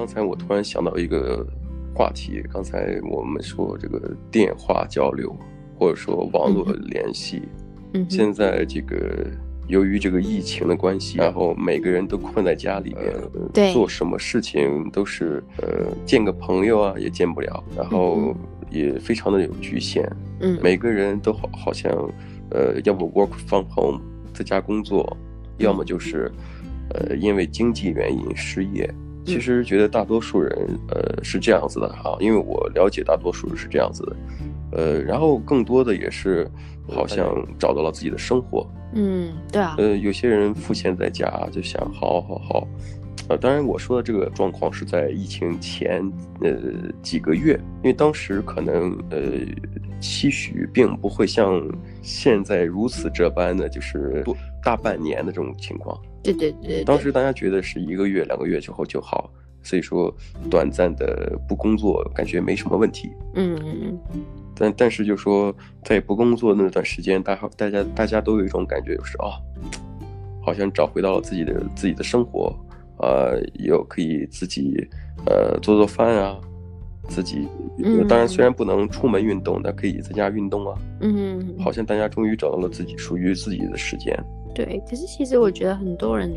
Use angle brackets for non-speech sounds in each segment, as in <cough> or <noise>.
刚才我突然想到一个话题，刚才我们说这个电话交流，或者说网络联系，嗯，现在这个由于这个疫情的关系，然后每个人都困在家里边，对，做什么事情都是呃见个朋友啊也见不了，然后也非常的有局限，嗯，每个人都好好像呃要不 work from home 在家工作，要么就是。呃，因为经济原因失业，其实觉得大多数人，呃，是这样子的哈，因为我了解大多数人是这样子的，呃，然后更多的也是好像找到了自己的生活，嗯，对啊，呃，有些人赋闲在家就想，好好好，呃，当然我说的这个状况是在疫情前，呃，几个月，因为当时可能，呃，期许并不会像现在如此这般的，就是大半年的这种情况。对对对，对，当时大家觉得是一个月、两个月之后就好，所以说短暂的不工作感觉没什么问题。嗯嗯嗯。但但是就说在不工作那段时间，大大家大家都有一种感觉，就是啊，好像找回到了自己的自己的生活，呃，又可以自己呃做做饭啊，自己当然虽然不能出门运动，但可以在家运动啊。嗯。好像大家终于找到了自己属于自己的时间。对，可是其实我觉得很多人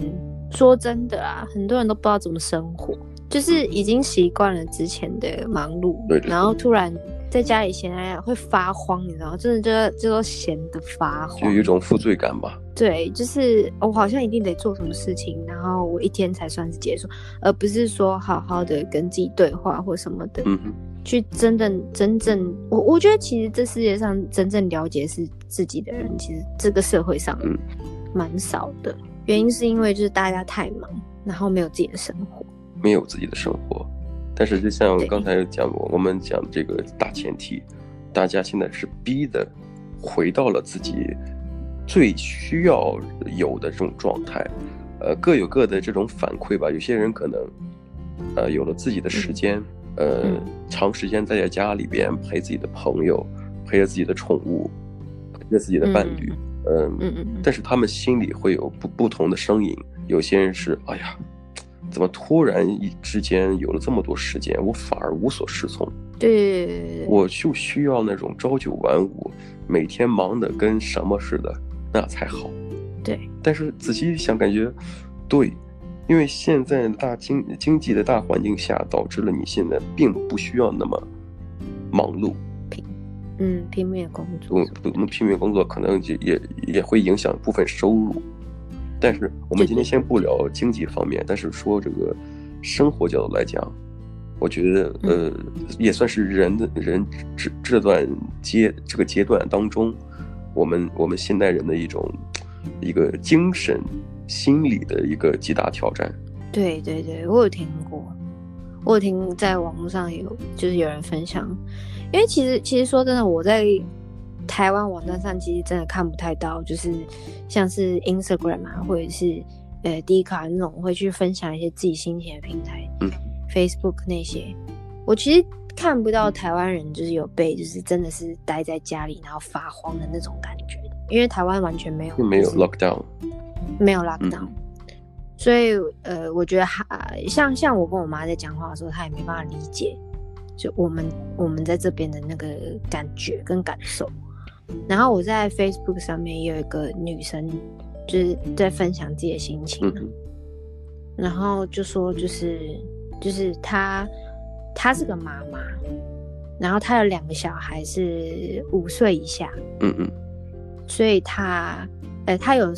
说真的啊，很多人都不知道怎么生活，就是已经习惯了之前的忙碌，对对对，然后突然在家里闲来会发慌，你知道，真的就就说闲得发慌，就有一种负罪感吧。对，就是我好像一定得做什么事情，然后我一天才算是结束，而不是说好好的跟自己对话或什么的，嗯，去真正真正，我我觉得其实这世界上真正了解是自己的人，其实这个社会上，嗯。蛮少的，原因是因为就是大家太忙，然后没有自己的生活，没有自己的生活。但是就像刚才讲过，我们讲这个大前提，大家现在是逼的回到了自己最需要有的这种状态，呃，各有各的这种反馈吧。有些人可能呃有了自己的时间，呃，嗯、长时间待在家里边陪自己的朋友，陪着自己的宠物，陪着自己的伴侣。嗯嗯嗯嗯，但是他们心里会有不不同的声音。有些人是，哎呀，怎么突然一之间有了这么多时间，我反而无所适从。对，我就需要那种朝九晚五，每天忙得跟什么似的，那才好。对，但是仔细一想，感觉对，因为现在大经经济的大环境下，导致了你现在并不需要那么忙碌。嗯，拼命工作，不不，拼命工作可能也也也会影响部分收入。但是我们今天先不聊经济方面，但是说这个生活角度来讲，我觉得呃，也算是人的人这这段阶这个阶段当中，我们我们现代人的一种一个精神心理的一个极大挑战。对对对，我有听过，我有听在网络上有就是有人分享。因为其实，其实说真的，我在台湾网站上其实真的看不太到，就是像是 Instagram 啊，或者是呃 Dcard 那种会去分享一些自己心情的平台，嗯，Facebook 那些，我其实看不到台湾人就是有被就是真的是待在家里然后发慌的那种感觉，因为台湾完全没有，没有 lockdown，没有 lockdown，嗯，所以呃，我觉得还像像我跟我妈在讲话的时候，她也没办法理解。就我们我们在这边的那个感觉跟感受，然后我在 Facebook 上面也有一个女生，就是在分享自己的心情，嗯、然后就说就是就是她她是个妈妈，然后她有两个小孩是五岁以下，嗯。嗯，所以她呃她有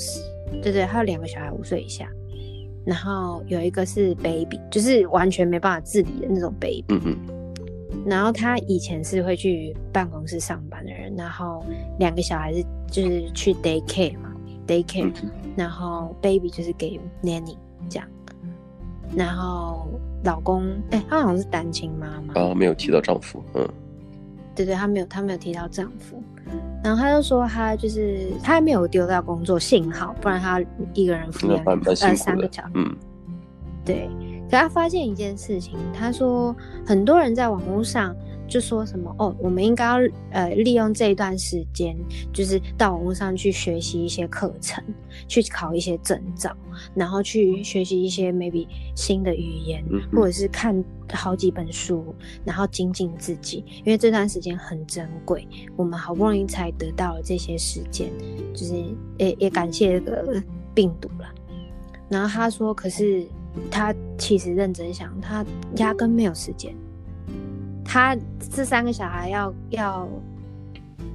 对对，她有两个小孩五岁以下，然后有一个是 baby，就是完全没办法自理的那种 baby，嗯嗯。然后他以前是会去办公室上班的人，然后两个小孩子就是去 day care 嘛，day care，嗯，然后 baby 就是给 nanny 这样，然后老公，哎，他好像是单亲妈妈，啊，没有提到丈夫，嗯，对对，他没有，他没有提到丈夫，然后他就说他就是他还没有丢掉工作，幸好，不然他一个人抚养呃三个小孩，嗯，对。可他发现一件事情，他说很多人在网络上就说什么哦，我们应该要呃利用这一段时间，就是到网络上去学习一些课程，去考一些证照，然后去学习一些 maybe 新的语言，或者是看好几本书，然后精进自己，因为这段时间很珍贵，我们好不容易才得到了这些时间，就是也也感谢这个病毒了。然后他说，可是他其实认真想，他压根没有时间。他这三个小孩要要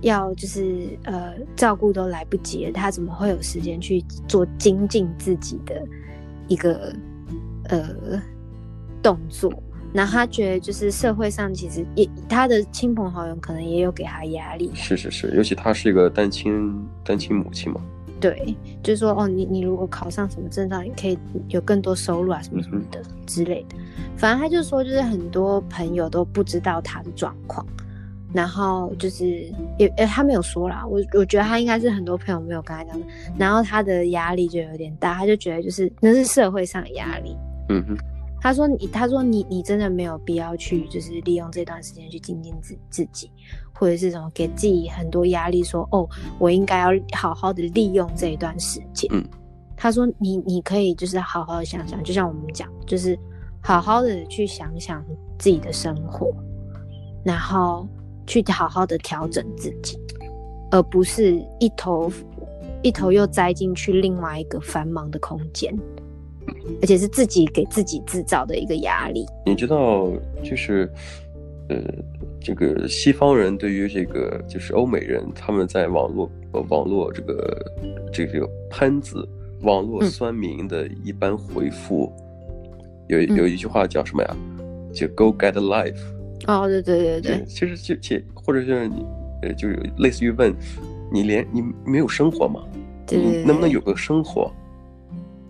要就是呃照顾都来不及了，他怎么会有时间去做精进自己的一个呃动作？然后他觉得就是社会上其实也他的亲朋好友可能也有给他压力。是是是，尤其他是一个单亲单亲母亲嘛。对，就是说哦，你你如果考上什么证照，你可以有更多收入啊，什么什么的之类的。反正他就说，就是很多朋友都不知道他的状况，然后就是也诶，他没有说啦。我我觉得他应该是很多朋友没有跟他讲的，然后他的压力就有点大，他就觉得就是那是社会上的压力。嗯哼。他说你，他说你，你真的没有必要去，就是利用这段时间去精进自自己，或者是什么给自己很多压力说，说哦，我应该要好好的利用这一段时间。嗯，他说你，你可以就是好好的想想，就像我们讲，就是好好的去想想自己的生活，然后去好好的调整自己，而不是一头一头又栽进去另外一个繁忙的空间。而且是自己给自己制造的一个压力。你知道，就是，呃，这个西方人对于这个就是欧美人，他们在网络呃网络这个这个喷子、网络酸民的一般回复，嗯、有有一句话叫什么呀？就 Go get a life。哦，对对对对。其实就且或者是你呃，就是类似于问你连你没有生活吗？对对对对，你能不能有个生活？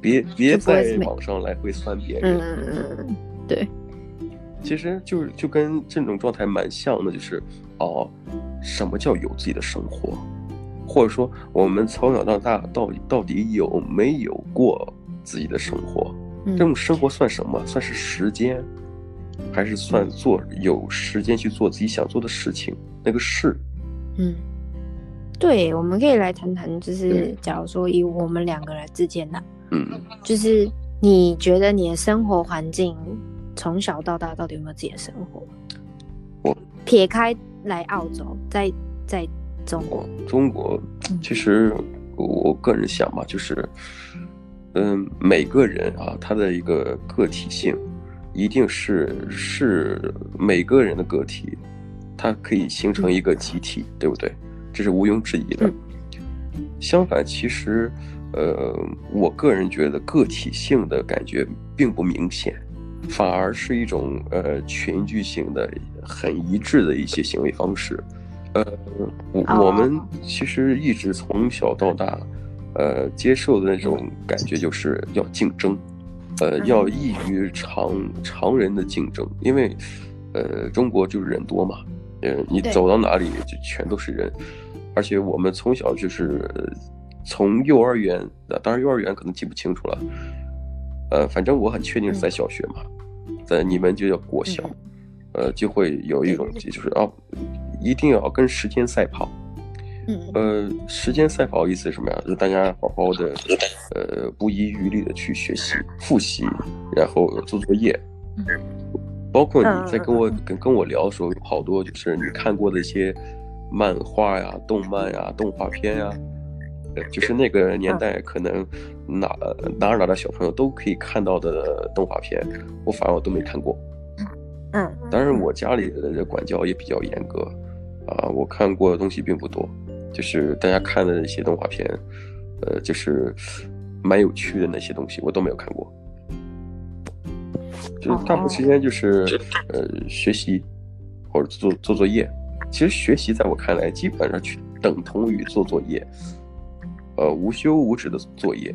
别别在网上来回酸别人。嗯嗯，对，其实就是就跟这种状态蛮像的，就是哦，什么叫有自己的生活，或者说我们从小到大到底到底有没有过自己的生活？这种生活算什么？算是时间，还是算做有时间去做自己想做的事情？那个事？嗯，对，我们可以来谈谈，就是假如说以我们两个人之间的。嗯，就是你觉得你的生活环境从小到大到底有没有自己的生活？我撇开来澳洲，在在中国，中国其实我个人想嘛，就是嗯，每个人啊，他的一个个体性一定是是每个人的个体，它可以形成一个集体，对不对？这是毋庸置疑的。嗯、相反，其实。呃，我个人觉得个体性的感觉并不明显，反而是一种呃群居性的很一致的一些行为方式。呃，我我们其实一直从小到大，呃，接受的那种感觉就是要竞争，呃，要异于常常人的竞争，因为呃，中国就是人多嘛，呃，你走到哪里就全都是人，而且我们从小就是。从幼儿园，当然幼儿园可能记不清楚了，呃，反正我很确定是在小学嘛，在你们就叫国小，呃，就会有一种就是哦，一定要跟时间赛跑，呃，时间赛跑意思是什么呀？就是大家好好的，呃，不遗余力的去学习、复习，然后做作业，包括你在跟我跟跟我聊的时候，有好多就是你看过的一些漫画呀、动漫呀、动画片呀。就是那个年代，可能哪哪儿哪的小朋友都可以看到的动画片，我反而我都没看过。嗯，当然我家里的管教也比较严格，啊，我看过的东西并不多。就是大家看的那些动画片，呃，就是蛮有趣的那些东西，我都没有看过。就是大部分时间就是呃学习或者做做作业。其实学习在我看来，基本上去等同于做作业。呃，无休无止的作业，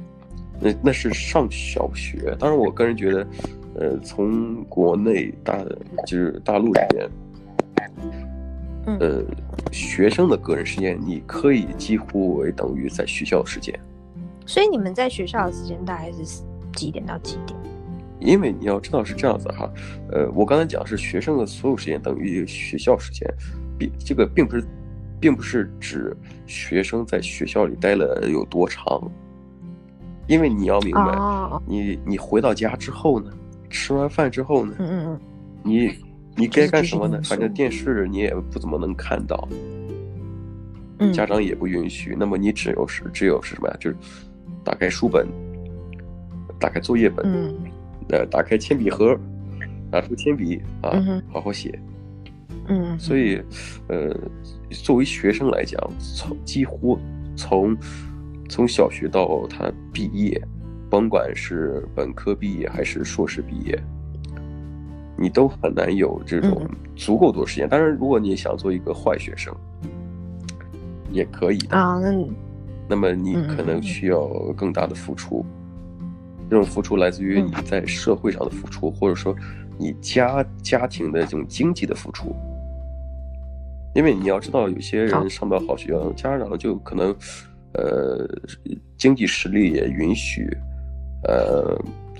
那那是上小学。当然，我个人觉得，呃，从国内大就是大陆这边，呃，学生的个人时间，你可以几乎为等于在学校的时间。所以你们在学校的时间大概是几点到几点？因为你要知道是这样子哈，呃，我刚才讲的是学生的所有时间等于学校时间，并这个并不是，并不是指学生在学校里待了有多长，因为你要明白，哦、你你回到家之后呢，吃完饭之后呢，嗯嗯嗯，你你该干什么呢？反正电视你也不怎么能看到，嗯，家长也不允许，那么你只有是只有是什么呀？就是打开书本，打开作业本，嗯。呃，打开铅笔盒，拿出铅笔啊，嗯、好好写。嗯，所以，呃，作为学生来讲，从几乎从从小学到他毕业，甭管是本科毕业还是硕士毕业，你都很难有这种足够多时间。当然，如果你想做一个坏学生，也可以的啊。那那么你可能需要更大的付出。这种付出来自于你在社会上的付出，嗯、或者说你家家庭的这种经济的付出。因为你要知道，有些人上不了好学校，家长就可能，呃，经济实力也允许，呃，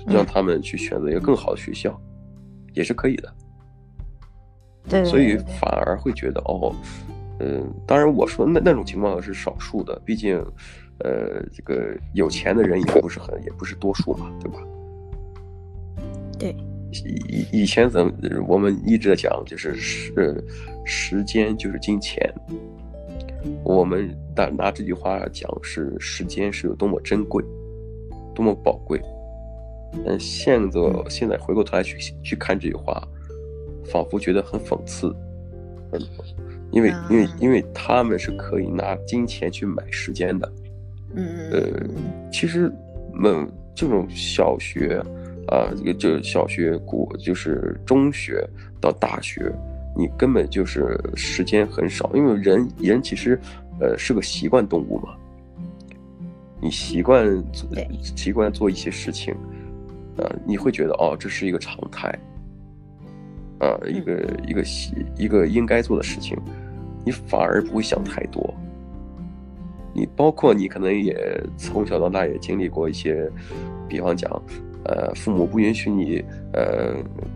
让他们去选择一个更好的学校，嗯、也是可以的。对，所以反而会觉得哦，嗯、呃，当然我说那那种情况是少数的，毕竟。呃，这个有钱的人也不是很，也不是多数嘛，对吧？对。以以前咱们我们一直在讲，就是时时间就是金钱。我们拿拿这句话讲，是时间是有多么珍贵，多么宝贵。但现在现在回过头来去去看这句话，仿佛觉得很讽刺。嗯，因为因为因为他们是可以拿金钱去买时间的。嗯呃，其实，嗯，这种小学，啊，这个就小学、国就是中学到大学，你根本就是时间很少，因为人人其实，呃，是个习惯动物嘛。你习惯做习惯做一些事情，呃，你会觉得哦，这是一个常态，啊，一个一个习一个应该做的事情，你反而不会想太多。你包括你可能也从小到大也经历过一些，比方讲，呃，父母不允许你，呃，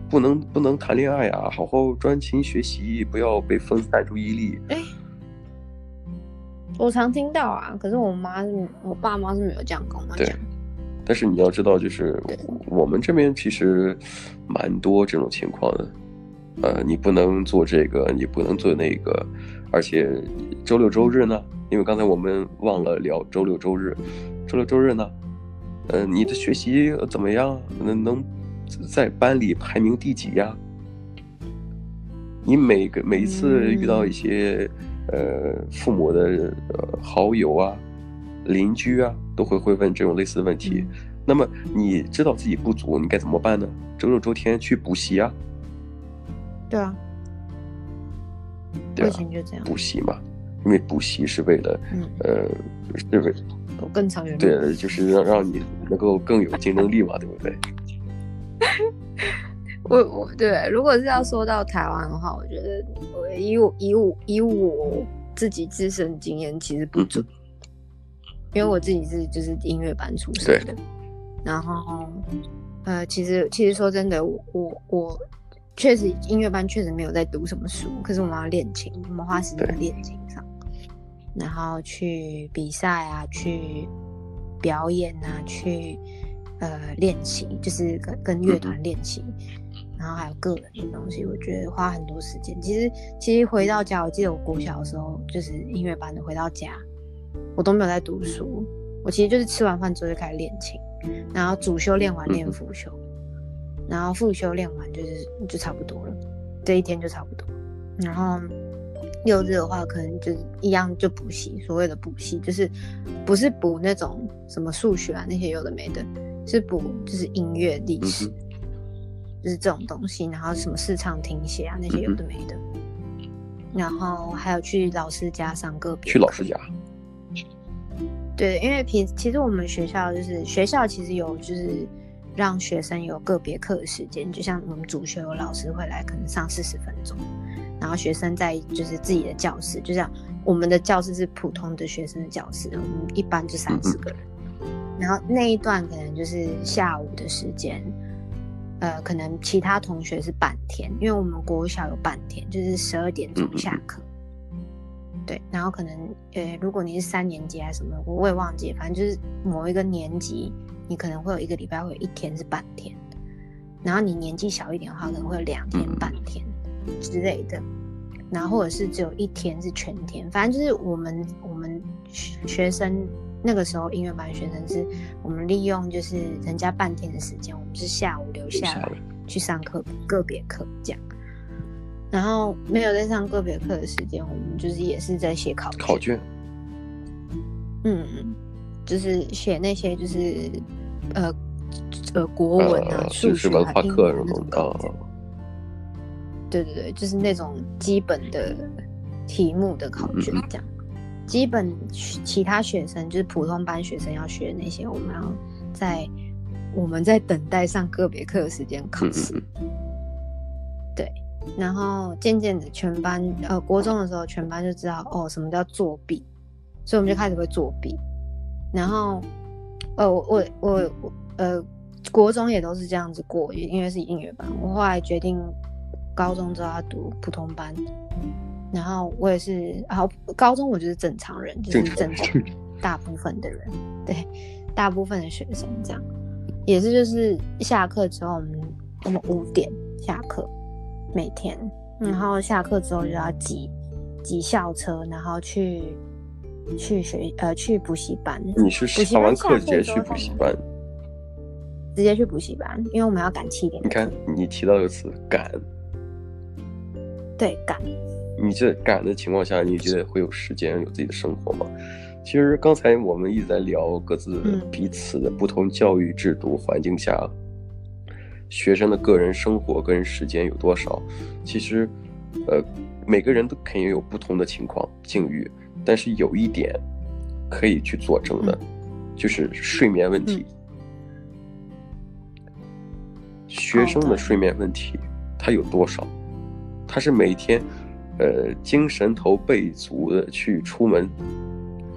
不能不能谈恋爱啊，好好专心学习，不要被分散注意力。哎，我常听到啊，可是我妈是，我爸妈是没有这样跟我讲。对，但是你要知道，就是我们这边其实蛮多这种情况的，呃，你不能做这个，你不能做那个，而且周六周日呢？因为刚才我们忘了聊周六周日，周六周日呢，呃，你的学习怎么样？能能在班里排名第几呀？你每个每一次遇到一些呃父母的呃好友啊、邻居啊，都会会问这种类似的问题。那么你知道自己不足，你该怎么办呢？周六周天去补习啊？对啊，对啊，就这样补习嘛。因为补习是为了，嗯、呃，是为更长远。对，就是让让你能够更有竞争力嘛，对不对？<laughs> 我我对，如果是要说到台湾的话，我觉得我以我以我以我自己自身经验，其实不准，嗯、因为我自己是就是音乐班出身的，然后呃，其实其实说真的，我我。我确实，音乐班确实没有在读什么书，可是我们要练琴，我们花时间练琴上，然后去比赛啊，去表演啊，去呃练习，就是跟跟乐团练习，然后还有个人的东西，我觉得花很多时间。其实其实回到家，我记得我国小的时候就是音乐班的，回到家我都没有在读书，我其实就是吃完饭之后就开始练琴，然后主修练完练辅修。然后辅修练完就是就差不多了，这一天就差不多。然后六日的话，可能就是一样就补习，所谓的补习就是不是补那种什么数学啊那些有的没的，是补就是音乐历史，就是这种东西。然后什么视唱听写啊那些有的没的。然后还有去老师家上个别。去老师家。对，因为平其实我们学校就是学校其实有就是。让学生有个别课的时间，就像我们主修有老师会来，可能上四十分钟，然后学生在就是自己的教室，就这样我们的教室是普通的学生的教室，我们一般就三十个人，然后那一段可能就是下午的时间，呃，可能其他同学是半天，因为我们国小有半天，就是十二点钟下课。嗯、对，然后可能呃，如果你是三年级还是什么，我也忘记，反正就是某一个年级，你可能会有一个礼拜会有一天是半天，然后你年纪小一点的话，可能会有两天半天之类的。然后或者是只有一天是全天，反正就是我们我们学生那个时候音乐班学生是我们利用就是人家半天的时间，我们是下午留下来去上课个别课这样。然后没有在上个别课的时间，我们就是也是在写考卷。考卷。嗯，就是写那些就是呃呃国文啊、数学啊、英文那种考卷。对对对，就是那种基本的题目的考卷，这样。基本其他学生就是普通班学生要学的那些，我们要在我们在等待上个别课的时间考试。对，然后渐渐的全班呃国中的时候，全班就知道哦什么叫作弊，所以我们就开始会作弊。然后呃我我我呃国中也都是这样子过，因为是音乐班。我后来决定。高中之后要读普通班，然后我也是，然后高中我就是正常人，就是正常大部分的人，对，大部分的学生这样，也是就是下课之后我们我们五点下课，每天，然后下课之后就要挤挤校车，然后去去学呃去补习班。你是上完课直接去补习班？直接去补习班，因为我们要赶七点。你看你提到一个词赶。对，赶。你这赶的情况下，你觉得会有时间有自己的生活吗？其实刚才我们一直在聊各自彼此的不同教育制度环境下，嗯、学生的个人生活、个人时间有多少？其实，呃，每个人都肯定有不同的情况境遇，但是有一点可以去佐证的，嗯、就是睡眠问题。嗯、学生的睡眠问题，他有多少？他是每天，呃，精神头倍足的去出门，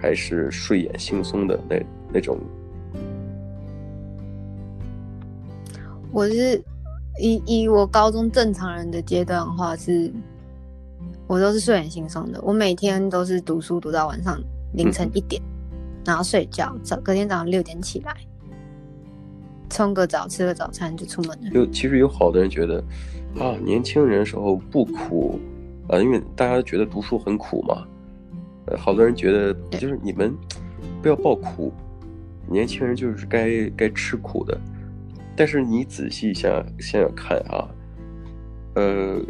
还是睡眼惺忪的那那种？我是以以我高中正常人的阶段的话是，我都是睡眼惺忪的。我每天都是读书读到晚上凌晨一点，嗯、然后睡觉，早隔天早上六点起来，冲个澡，吃个早餐就出门了。有其实有好多人觉得。啊，年轻人时候不苦，啊，因为大家都觉得读书很苦嘛，呃，好多人觉得就是你们不要报苦，年轻人就是该该吃苦的。但是你仔细想想想看啊，呃，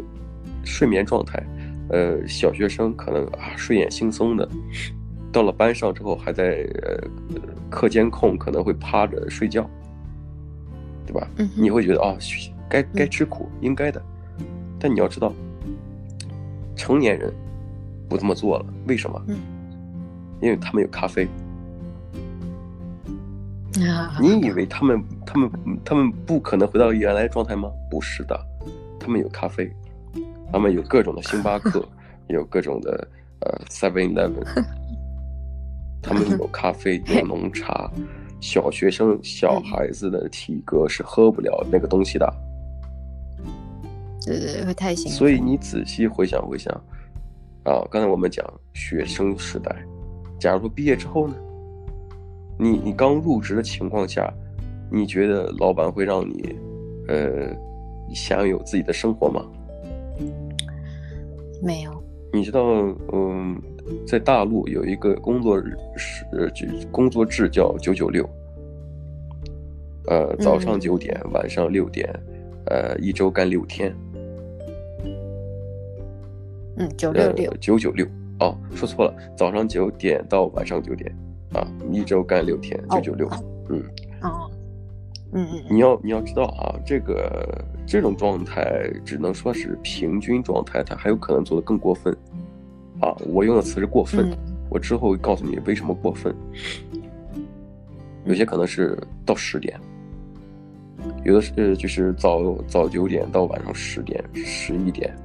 睡眠状态，呃，小学生可能啊睡眼惺忪的，到了班上之后还在呃课间空可能会趴着睡觉，对吧？嗯、你会觉得啊。该该吃苦，嗯、应该的，但你要知道，成年人不这么做了，为什么？嗯、因为他们有咖啡。啊、你以为他们他们他们不可能回到原来状态吗？不是的，他们有咖啡，他们有各种的星巴克，<laughs> 有各种的呃 Seven Eleven，<laughs> 他们有咖啡，有浓茶。小学生小孩子的体格是喝不了那个东西的。对对，会太辛苦。所以你仔细回想回想，啊，刚才我们讲学生时代，假如说毕业之后呢，你你刚入职的情况下，你觉得老板会让你，呃，享有自己的生活吗？没有。你知道，嗯，在大陆有一个工作日是就工作制叫九九六，呃，早上九点，嗯、晚上六点，呃，一周干六天。嗯，九六六。九九六。哦，说错了，早上九点到晚上九点，啊，一周干六天，九九六，嗯，哦，嗯嗯，你要你要知道啊，这个这种状态只能说是平均状态，它还有可能做得更过分，啊，我用的词是过分，嗯、我之后会告诉你为什么过分，有些可能是到十点，有的是就是早早九点到晚上十点十一点。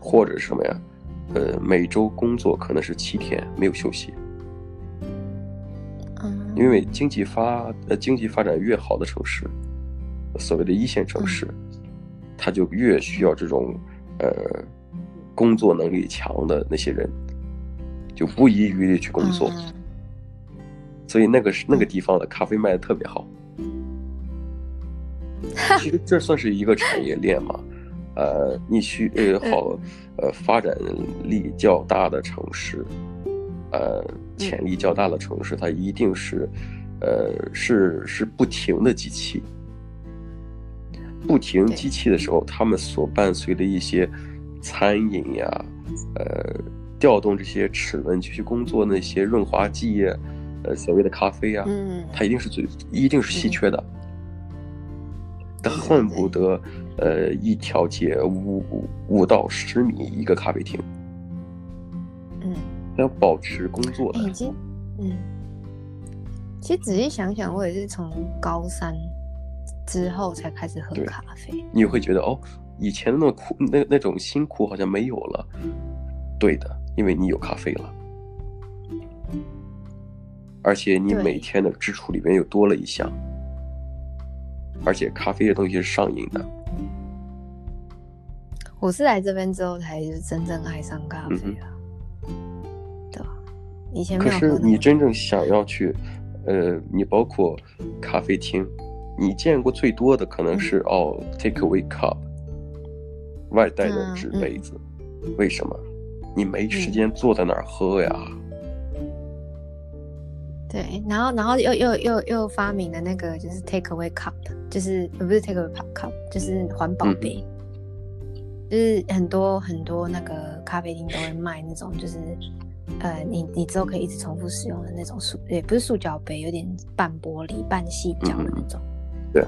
或者什么呀？呃，每周工作可能是七天，没有休息。嗯，因为经济发呃经济发展越好的城市，所谓的一线城市，它就越需要这种呃工作能力强的那些人，就不遗余力去工作。所以那个是那个地方的咖啡卖的特别好。<laughs> 其实这算是一个产业链嘛。呃，你去呃好呃发展力较大的城市，呃潜力较大的城市，它一定是呃是是不停的机器，不停机器的时候，他们所伴随的一些餐饮呀，呃调动这些齿轮继续工作那些润滑剂呀，呃所谓的咖啡呀，嗯，它一定是最一定是稀缺的。他恨不得，呃，一条街五五到十米一个咖啡厅。嗯，要保持工作的。已经，嗯，其实仔细想想，我也是从高三之后才开始喝咖啡。你会觉得哦，以前那么苦，那那种辛苦好像没有了。对的，因为你有咖啡了，而且你每天的支出里面又多了一项。而且咖啡的东西是上瘾的。我是来这边之后才是真正爱上咖啡啊。嗯、对吧？以前。可是你真正想要去，呃，你包括咖啡厅，你见过最多的可能是、嗯、哦，take away cup，外带的纸杯子。嗯、为什么？你没时间坐在那儿喝呀。嗯对，然后，然后又又又又发明了那个，就是 take away cup，就是不是 take away cup，就是环保杯，嗯、就是很多很多那个咖啡厅都会卖那种，就是呃，你你之后可以一直重复使用的那种塑，也不是塑胶杯，有点半玻璃半细胶的那种。嗯、对，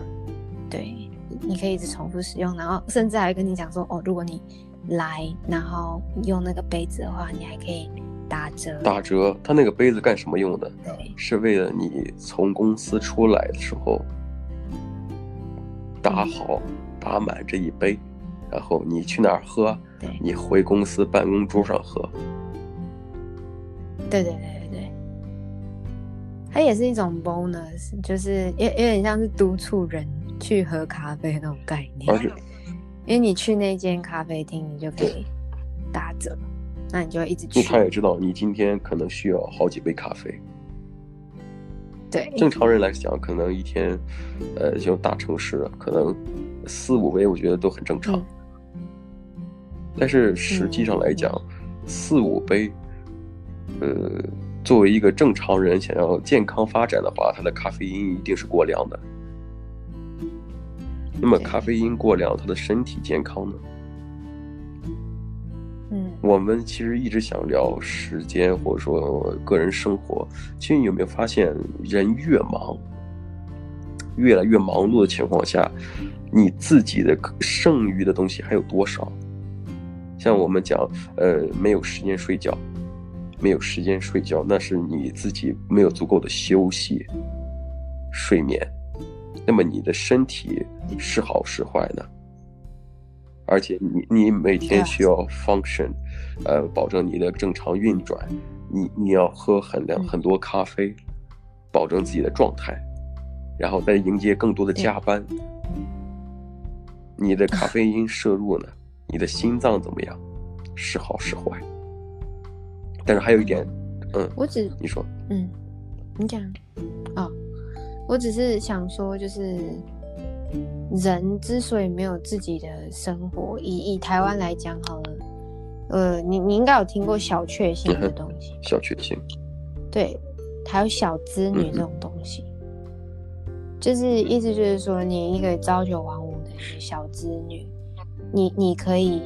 对，你可以一直重复使用，然后甚至还跟你讲说，哦，如果你来，然后用那个杯子的话，你还可以。打折，打折。他那个杯子干什么用的？对，是为了你从公司出来的时候，打好、打满这一杯，然后你去哪儿喝？对，你回公司办公桌上喝。对对对对对，它也是一种 bonus，就是有有点像是督促人去喝咖啡那种概念。而且，因为你去那间咖啡厅，你就可以打折。那你就会一直去。他也知道你今天可能需要好几杯咖啡。对，正常人来讲，可能一天，呃，像大城市，可能四五杯，我觉得都很正常。嗯、但是实际上来讲，嗯、四五杯，呃，作为一个正常人想要健康发展的话，他的咖啡因一定是过量的。那么咖啡因过量，他的身体健康呢？我们其实一直想聊时间，或者说个人生活。其实你有没有发现，人越忙，越来越忙碌的情况下，你自己的剩余的东西还有多少？像我们讲，呃，没有时间睡觉，没有时间睡觉，那是你自己没有足够的休息、睡眠。那么你的身体是好是坏呢？而且你你每天需要 function，呃，保证你的正常运转，你你要喝很量很多咖啡，保证自己的状态，然后再迎接更多的加班。你的咖啡因摄入呢？你的心脏怎么样？是好是坏？但是还有一点，嗯，我只你说，嗯，你讲，哦，我只是想说，就是。人之所以没有自己的生活，以以台湾来讲好了，呃，你你应该有听过小确幸的东西，<laughs> 小确幸，对，还有小资女这种东西，嗯、就是意思就是说，你一个朝九晚五的小资女，你你可以，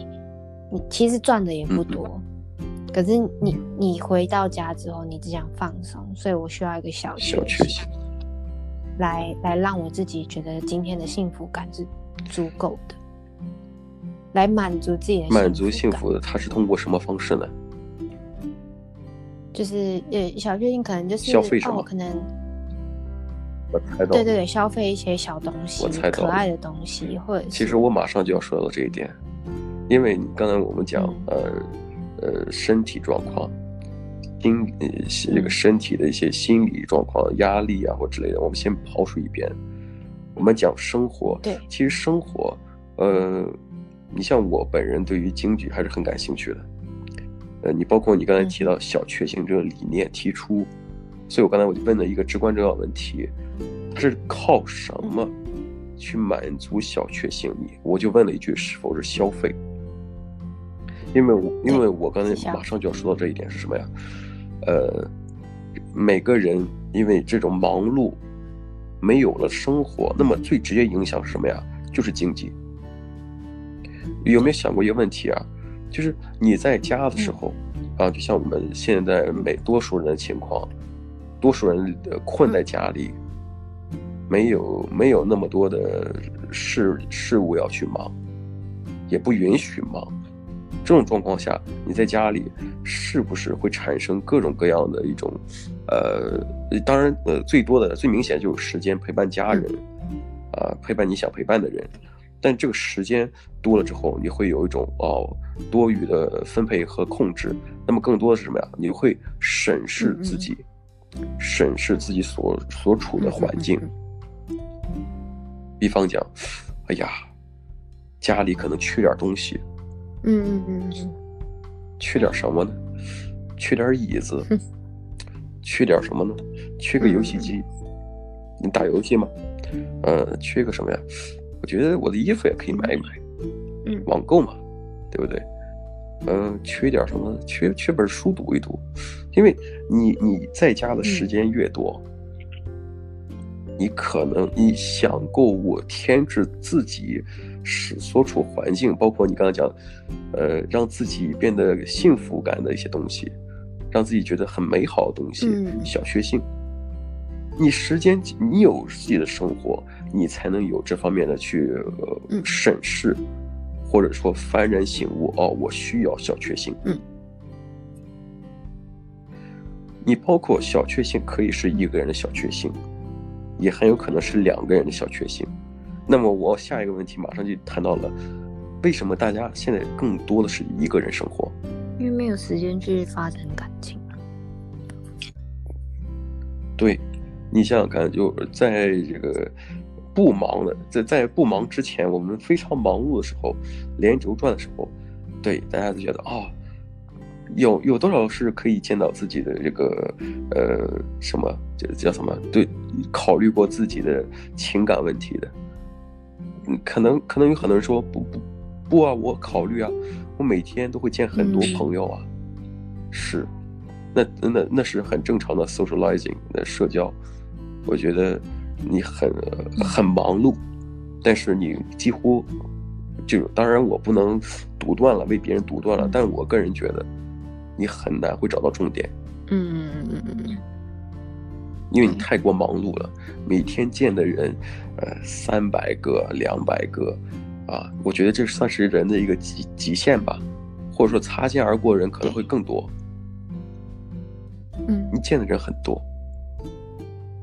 你其实赚的也不多，嗯、可是你你回到家之后，你只想放松，所以我需要一个小确幸。来来让我自己觉得今天的幸福感是足够的，来满足自己的满足幸福的，他是通过什么方式呢？就是呃，小确幸可能就是消费什么？哦、可能我猜到，对对对，消费一些小东西，我猜到可爱的东西，或者其实我马上就要说到这一点，因为刚才我们讲、嗯、呃呃身体状况。心呃，这个身体的一些心理状况、压力啊或之类的，我们先抛出一边。我们讲生活，对，其实生活，呃，你像我本人对于京剧还是很感兴趣的。呃，你包括你刚才提到小确幸这个理念提出，嗯、所以我刚才我就问了一个至关重要的问题，它是靠什么去满足小确幸？你我就问了一句，是否是消费？因为我因为我刚才马上就要说到这一点是什么呀？呃，每个人因为这种忙碌，没有了生活，那么最直接影响是什么呀？就是经济。有没有想过一个问题啊？就是你在家的时候，啊，就像我们现在每多数人的情况，多数人困在家里，没有没有那么多的事事物要去忙，也不允许忙。这种状况下，你在家里是不是会产生各种各样的一种，呃，当然，呃，最多的、最明显就是时间陪伴家人，啊，陪伴你想陪伴的人。但这个时间多了之后，你会有一种哦多余的分配和控制。那么更多的是什么呀？你会审视自己，嗯嗯审视自己所所处的环境。比方讲，哎呀，家里可能缺点东西。嗯嗯嗯，缺点什么呢？缺点椅子，缺点什么呢？缺个游戏机，你打游戏吗？呃，缺个什么呀？我觉得我的衣服也可以买一买，嗯，网购嘛，对不对？嗯，缺点什么呢？缺缺本书读一读，因为你你在家的时间越多，你可能你想购物添置自己。使所处环境，包括你刚刚讲，呃，让自己变得幸福感的一些东西，让自己觉得很美好的东西，嗯、小确幸。你时间，你有自己的生活，你才能有这方面的去、呃、审视，嗯、或者说幡然醒悟。哦，我需要小确幸。嗯。你包括小确幸可以是一个人的小确幸，也很有可能是两个人的小确幸。那么我下一个问题马上就谈到了，为什么大家现在更多的是一个人生活？因为没有时间去发展感情。对，你想想看，就在这个不忙的，在在不忙之前，我们非常忙碌的时候，连轴转的时候，对，大家都觉得啊、哦，有有多少是可以见到自己的这个呃什么，这叫什么？对，考虑过自己的情感问题的。嗯，可能可能有很多人说不不不啊，我考虑啊，我每天都会见很多朋友啊，嗯、是，那那那是很正常的 socializing 的社交，我觉得你很很忙碌，但是你几乎就当然我不能独断了，为别人独断了，但我个人觉得你很难会找到重点，嗯嗯嗯嗯。因为你太过忙碌了，每天见的人，呃，三百个、两百个，啊，我觉得这算是人的一个极极限吧，或者说擦肩而过的人可能会更多。嗯，你见的人很多，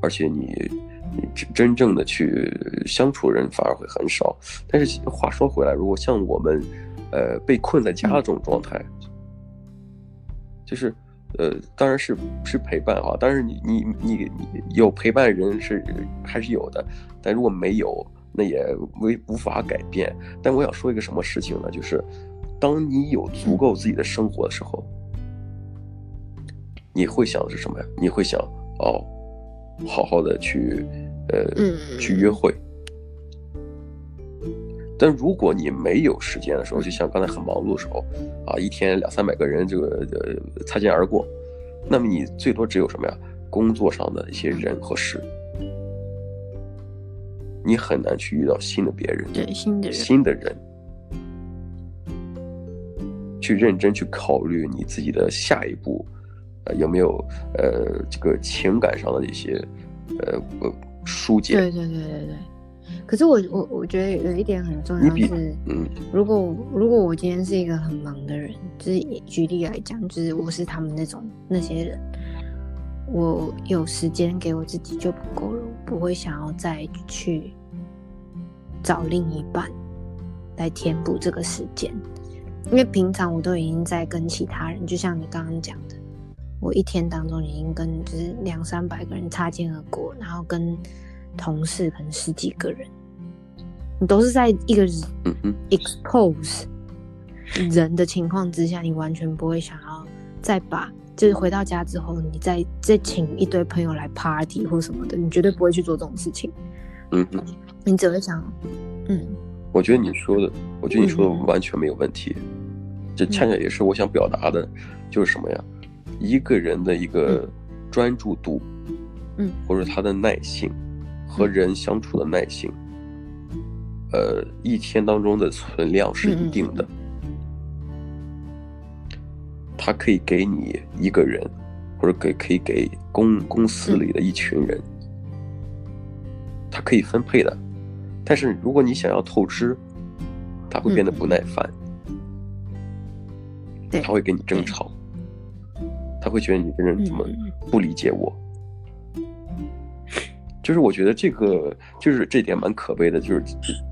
而且你你真真正的去相处的人反而会很少。但是话说回来，如果像我们，呃，被困在家的这种状态，就是。呃，当然是是陪伴哈，但是你你你你有陪伴的人是还是有的，但如果没有，那也无无法改变。但我想说一个什么事情呢？就是当你有足够自己的生活的时候，你会想的是什么呀？你会想哦，好好的去呃去约会。但如果你没有时间的时候，就像刚才很忙碌的时候，啊，一天两三百个人这个呃擦肩而过，那么你最多只有什么呀？工作上的一些人和事，你很难去遇到新的别人，对，新的人，新的人，去认真去考虑你自己的下一步，呃，有没有呃这个情感上的一些呃疏解？对对对对对。可是我我我觉得有一点很重要是，嗯，如果如果我今天是一个很忙的人，就是举例来讲，就是我是他们那种那些人，我有时间给我自己就不够了，我不会想要再去找另一半来填补这个时间，因为平常我都已经在跟其他人，就像你刚刚讲的，我一天当中已经跟就是两三百个人擦肩而过，然后跟。同事可能十几个人，你都是在一个 expose 人的情况之下，你完全不会想要再把，就是回到家之后，你再再请一堆朋友来 party 或什么的，你绝对不会去做这种事情。嗯哼，你只会想，嗯，我觉得你说的，我觉得你说的完全没有问题，这恰恰也是我想表达的，就是什么呀？一个人的一个专注度，嗯，或者他的耐性和人相处的耐性，呃，一天当中的存量是一定的。它可以给你一个人，或者给可以给公公司里的一群人，它可以分配的。但是如果你想要透支，他会变得不耐烦，他会跟你争吵，他会觉得你这人怎么不理解我。就是我觉得这个就是这点蛮可悲的，就是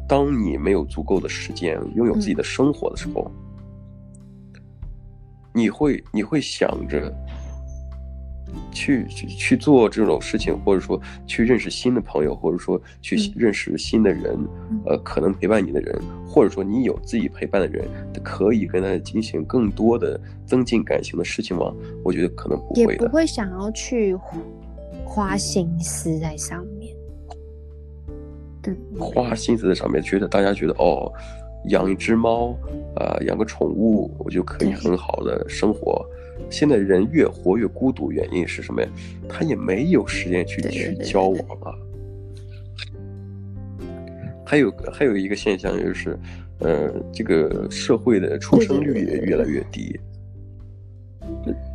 当你没有足够的时间拥有自己的生活的时候。你会你会想着去去去做这种事情，或者说去认识新的朋友，或者说去认识新的人，嗯、呃，可能陪伴你的人，或者说你有自己陪伴的人，可以跟他进行更多的增进感情的事情吗？我觉得可能不会的，也不会想要去花心思在上面。对，花心思在上面，觉得大家觉得哦。养一只猫，啊、呃，养个宠物，我就可以很好的生活。现在人越活越孤独，原因是什么呀？他也没有时间去去交往啊。还有还有一个现象就是，呃，这个社会的出生率也越来越低。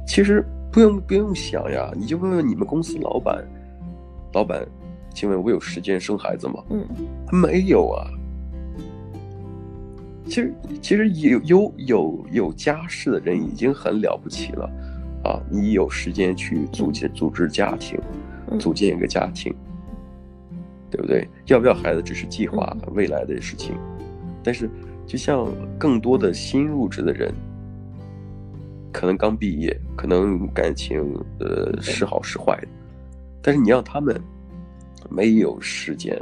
其实不用不用想呀，你就问问你们公司老板，老板，请问我有时间生孩子吗？嗯，没有啊。其实，其实有有有有家室的人已经很了不起了，啊，你有时间去组建组织家庭，组建一个家庭，对不对？要不要孩子只是计划未来的事情，但是就像更多的新入职的人，可能刚毕业，可能感情呃是好是坏的，但是你让他们没有时间，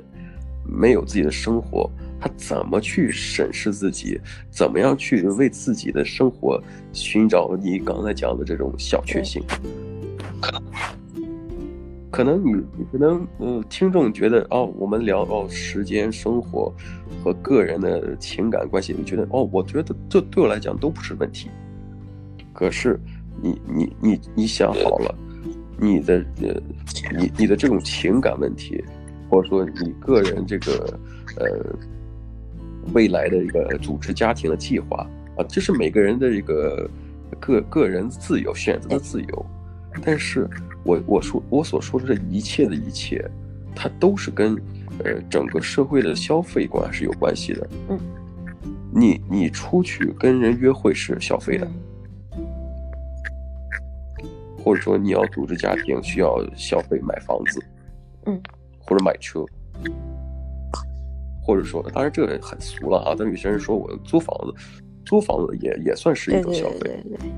没有自己的生活。他怎么去审视自己？怎么样去为自己的生活寻找你刚才讲的这种小确幸？可能，可能你你可能呃，听众觉得哦，我们聊哦时间、生活和个人的情感关系，你觉得哦，我觉得这对我来讲都不是问题。可是你你你你想好了，你的呃，你你的这种情感问题，或者说你个人这个呃。未来的一个组织家庭的计划啊，这是每个人的一个个个人自由选择的自由。但是我我说我所说的这一切的一切，它都是跟呃整个社会的消费观是有关系的。嗯，你你出去跟人约会是消费的，或者说你要组织家庭需要消费买房子，嗯，或者买车。或者说，当然这个很俗了啊。但有些人说我租房子，租房子也也算是一种消费。对，对，对，对，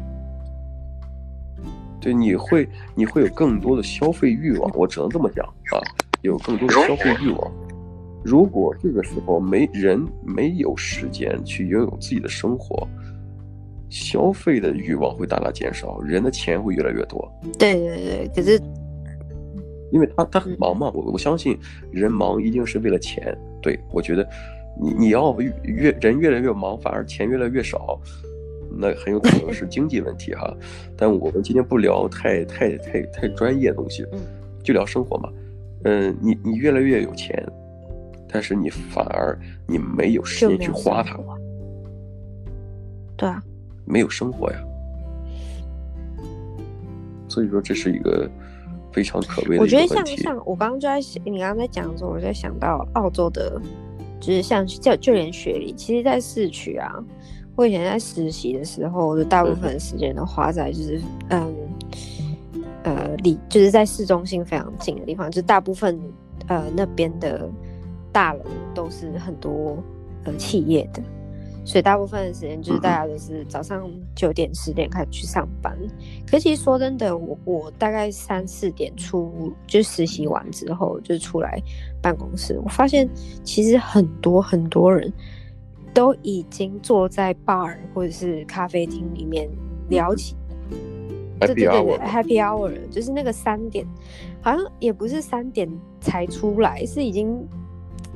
对，你会你会有更多的消费欲望，我只能这么讲啊，有更多的消费欲望。如果这个时候没人没有时间去拥有自己的生活，消费的欲望会大大减少，人的钱会越来越多。对对对，可是。因为他他很忙嘛，我我相信人忙一定是为了钱。对，我觉得你你要越人越来越忙，反而钱越来越少，那很有可能是 <laughs> 经济问题哈。但我们今天不聊太太太太专业的东西，就聊生活嘛。嗯，你你越来越有钱，但是你反而你没有时间去花它。对啊，没有生活呀。所以说这是一个。非常可悲的。我觉得像像我刚刚就在想，你刚刚在讲的时候，我在想到澳洲的，就是像就就连雪梨，其实，在市区啊，我以前在实习的时候，就大部分时间都花在就是嗯呃离就是在市中心非常近的地方，就大部分呃那边的大楼都是很多呃企业的，所以大部分的时间就是大家都是早上九点十点开始去上班。可其实说真的，我我大概三四点出就实习完之后就出来办公室，我发现其实很多很多人都已经坐在 bar 或者是咖啡厅里面聊起。对对对对，Happy Hour 就是那个三点，好像也不是三点才出来，是已经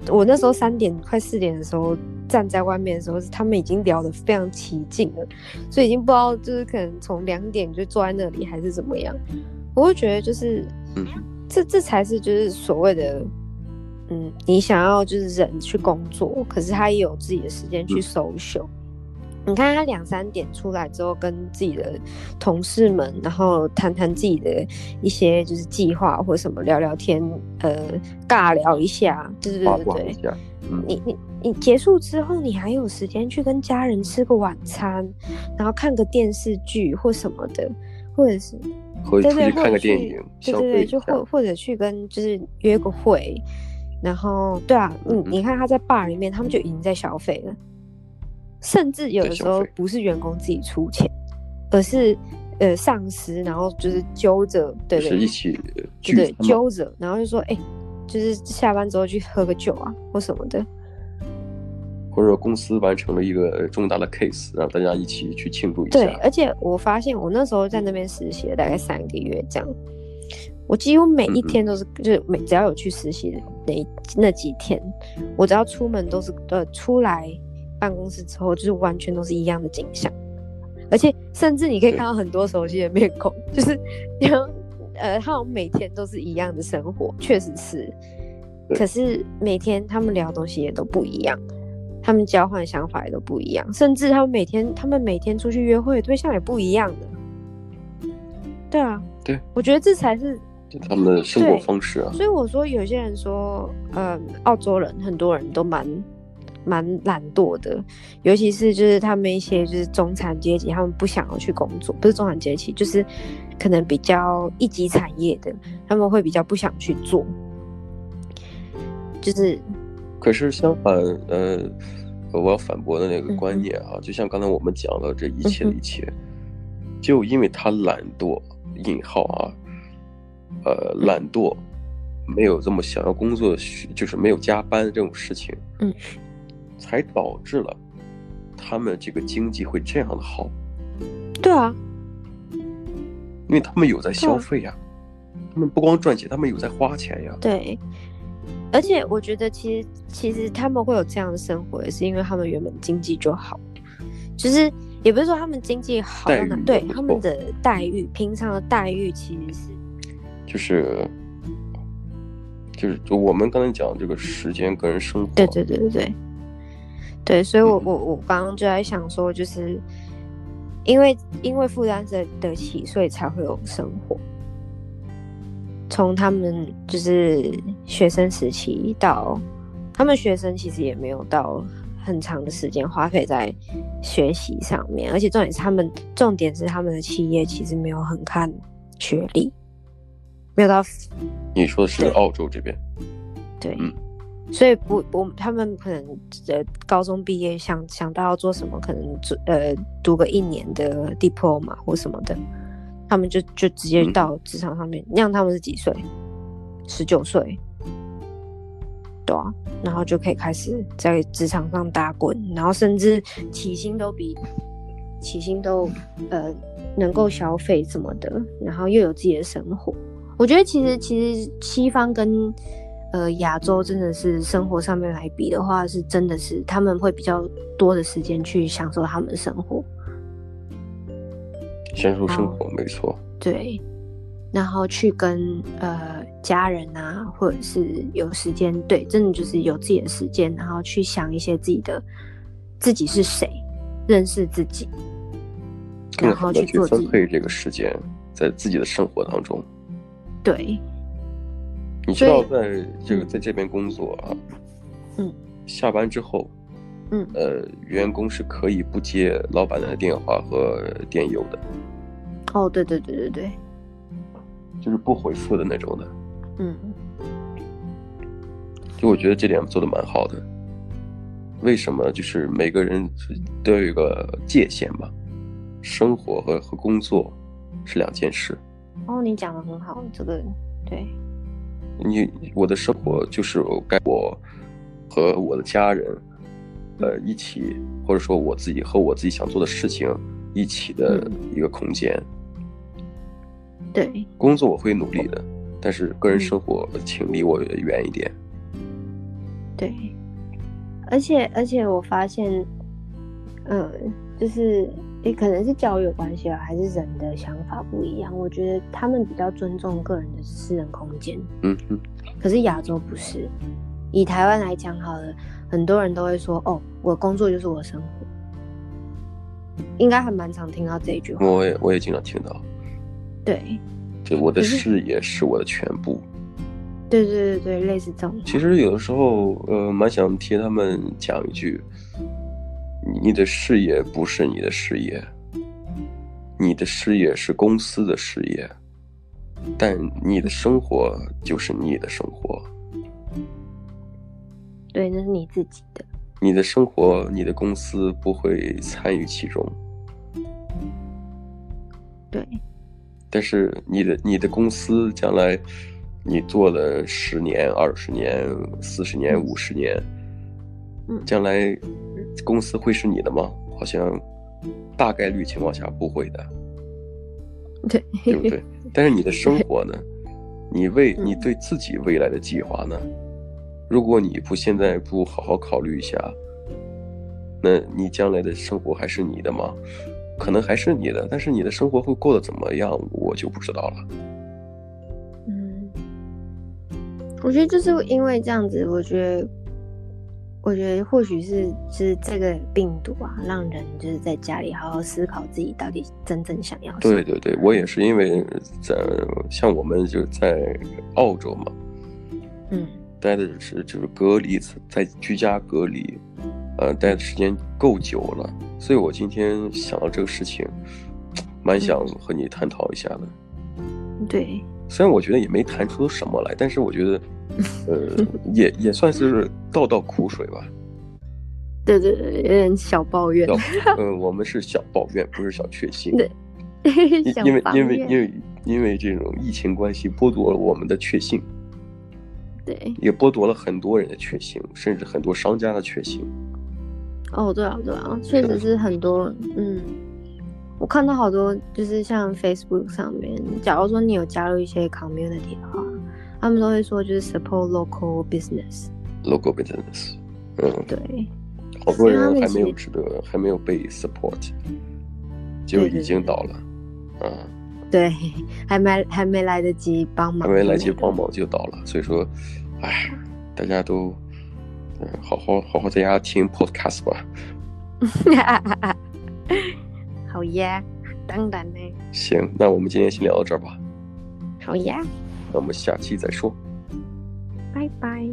我那时候三点快四点的时候站在外面的时候，是他们已经聊得非常起劲了，所以已经不知道就是可能从两点就坐在那里还是怎么样。我会觉得就是，这这才是就是所谓的，嗯，你想要就是人去工作，可是他也有自己的时间去 social。你看他两三点出来之后，跟自己的同事们，然后谈谈自己的一些就是计划或什么，聊聊天，呃，尬聊一下，对对对对对。嗯、你你你结束之后，你还有时间去跟家人吃个晚餐，然后看个电视剧或什么的，或者是或者去看个电影，对对对，就或或者去跟就是约个会，然后对啊，嗯，你看他在 bar 里面，他们就已经在消费了。甚至有的时候不是员工自己出钱，而是呃上司，然后就是揪着，对对，是一起对对揪着，然后就说哎、欸，就是下班之后去喝个酒啊，或什么的，或者说公司完成了一个重大的 case，让大家一起去庆祝一下。对，而且我发现我那时候在那边实习了大概三个月，这样，我几乎每一天都是，嗯嗯就是每只要有去实习的那那几天，我只要出门都是呃出来。办公室之后就是完全都是一样的景象，而且甚至你可以看到很多熟悉的面孔，<laughs> 就是然后呃，他们每天都是一样的生活，确实是。可是每天他们聊的东西也都不一样，他们交换想法也都不一样，甚至他们每天他们每天出去约会的对象也不一样的。对啊，对，我觉得这才是他们的生活方式啊。所以我说，有些人说，呃，澳洲人很多人都蛮。蛮懒惰的，尤其是就是他们一些就是中产阶级，他们不想要去工作，不是中产阶级，就是可能比较一级产业的，他们会比较不想去做。就是，可是相反，呃，我要反驳的那个观念啊，嗯、就像刚才我们讲的这一切的一切，嗯、就因为他懒惰（引号啊），呃，懒惰，没有这么想要工作的，就是没有加班这种事情，嗯。才导致了他们这个经济会这样的好，对啊，因为他们有在消费呀，啊、他们不光赚钱，他们有在花钱呀。对，而且我觉得其实其实他们会有这样的生活，也是因为他们原本经济就好，就是也不是说他们经济好，对他们的待遇，平常的待遇其实是就是就是就我们刚才讲这个时间跟人生活，对对对对对。对，所以我，我我我刚刚就在想说，就是因为因为负担得得起，所以才会有生活。从他们就是学生时期到他们学生，其实也没有到很长的时间花费在学习上面，而且重点是他们重点是他们的企业其实没有很看学历，没有到。你说的是澳洲这边？对。对嗯所以不，我他们可能呃高中毕业想想到要做什么，可能做呃读个一年的 diploma 或什么的，他们就就直接到职场上面。那样、嗯、他们是几岁？十九岁，对啊，然后就可以开始在职场上打滚，然后甚至起薪都比起薪都呃能够消费什么的，然后又有自己的生活。我觉得其实其实西方跟呃，亚洲真的是生活上面来比的话，是真的是他们会比较多的时间去享受他们的生活，享受生活没错。对，然后去跟呃家人啊，或者是有时间，对，真的就是有自己的时间，然后去想一些自己的自己是谁，认识自己，然后去做分配这个时间在自己的生活当中。对。你知道，在这个在这边工作啊，嗯，下班之后，嗯，呃，员工是可以不接老板的电话和电邮的。哦，对对对对对，就是不回复的那种的。嗯，就我觉得这点做的蛮好的。为什么就是每个人都有一个界限嘛？生活和和工作是两件事。哦，你讲的很好，这个对。你我的生活就是该我和我的家人，呃，一起，或者说我自己和我自己想做的事情一起的一个空间。对。工作我会努力的，但是个人生活请离我远一点。对。而且而且我发现，嗯，就是。也可能是教育有关系啊，还是人的想法不一样？我觉得他们比较尊重个人的私人空间。嗯嗯。可是亚洲不是，以台湾来讲好了，很多人都会说：“哦，我的工作就是我的生活。”应该还蛮常听到这一句话。我也我也经常听到。对。就我的事业是我的全部。对对对对，类似这种。其实有的时候，呃，蛮想替他们讲一句。你的事业不是你的事业，你的事业是公司的事业，但你的生活就是你的生活。对，那是你自己的。你的生活，你的公司不会参与其中。对。但是你的你的公司将来，你做了十年、二十年、四十年、五十年，嗯，将来。公司会是你的吗？好像大概率情况下不会的，对，对不对？但是你的生活呢？你为你对自己未来的计划呢？如果你不现在不好好考虑一下，那你将来的生活还是你的吗？可能还是你的，但是你的生活会过得怎么样，我就不知道了。嗯，我觉得就是因为这样子，我觉得。我觉得或许是就是这个病毒啊，让人就是在家里好好思考自己到底真正想要什么。对对对，我也是因为在像我们就在澳洲嘛，嗯，待的是就是隔离，在居家隔离，呃，待的时间够久了，所以我今天想到这个事情，蛮想和你探讨一下的。对，虽然我觉得也没谈出什么来，但是我觉得。呃，也也算是倒倒苦水吧。对对对，有点小抱怨。嗯、呃，我们是小抱怨，不是小确幸。对，因为因为因为因为这种疫情关系，剥夺了我们的确幸。对，也剥夺了很多人的确幸，甚至很多商家的确幸。哦，对啊，对啊，确实是很多。嗯，我看到好多，就是像 Facebook 上面，假如说你有加入一些 community 的话。他们都会说，就是 support local business，local business，嗯，对，好多人还没有值得，还没有被 support，就已经倒了，嗯，对，<laughs> 还没还没来得及帮忙，还没来得及帮忙就倒了，所以说，哎，大家都，嗯，好好好好在家听 podcast 吧，<laughs> 好呀，当然呢，行，那我们今天先聊到这儿吧，好呀。那我们下期再说，拜拜。